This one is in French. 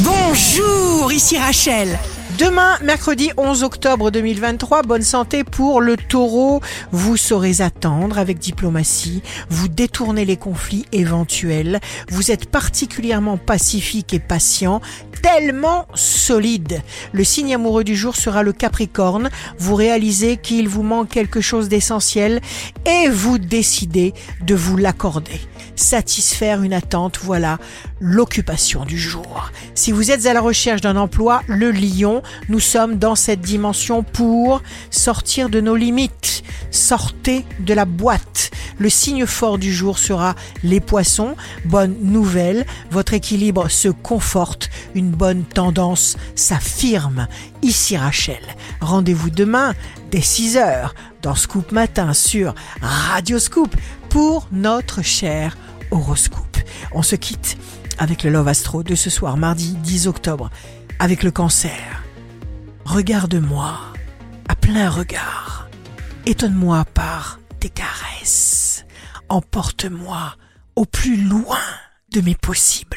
Bonjour, ici Rachel. Demain, mercredi 11 octobre 2023, bonne santé pour le taureau. Vous saurez attendre avec diplomatie, vous détournez les conflits éventuels, vous êtes particulièrement pacifique et patient, tellement solide. Le signe amoureux du jour sera le Capricorne. Vous réalisez qu'il vous manque quelque chose d'essentiel et vous décidez de vous l'accorder. Satisfaire une attente, voilà l'occupation du jour. Si vous êtes à la recherche d'un emploi, le lion, nous sommes dans cette dimension pour sortir de nos limites. Sortez de la boîte. Le signe fort du jour sera les poissons. Bonne nouvelle, votre équilibre se conforte, bonne tendance s'affirme. Ici Rachel, rendez-vous demain dès 6h dans Scoop Matin sur Radio Scoop pour notre cher horoscope. On se quitte avec le Love Astro de ce soir, mardi 10 octobre, avec le cancer. Regarde-moi à plein regard. Étonne-moi par tes caresses. Emporte-moi au plus loin de mes possibles.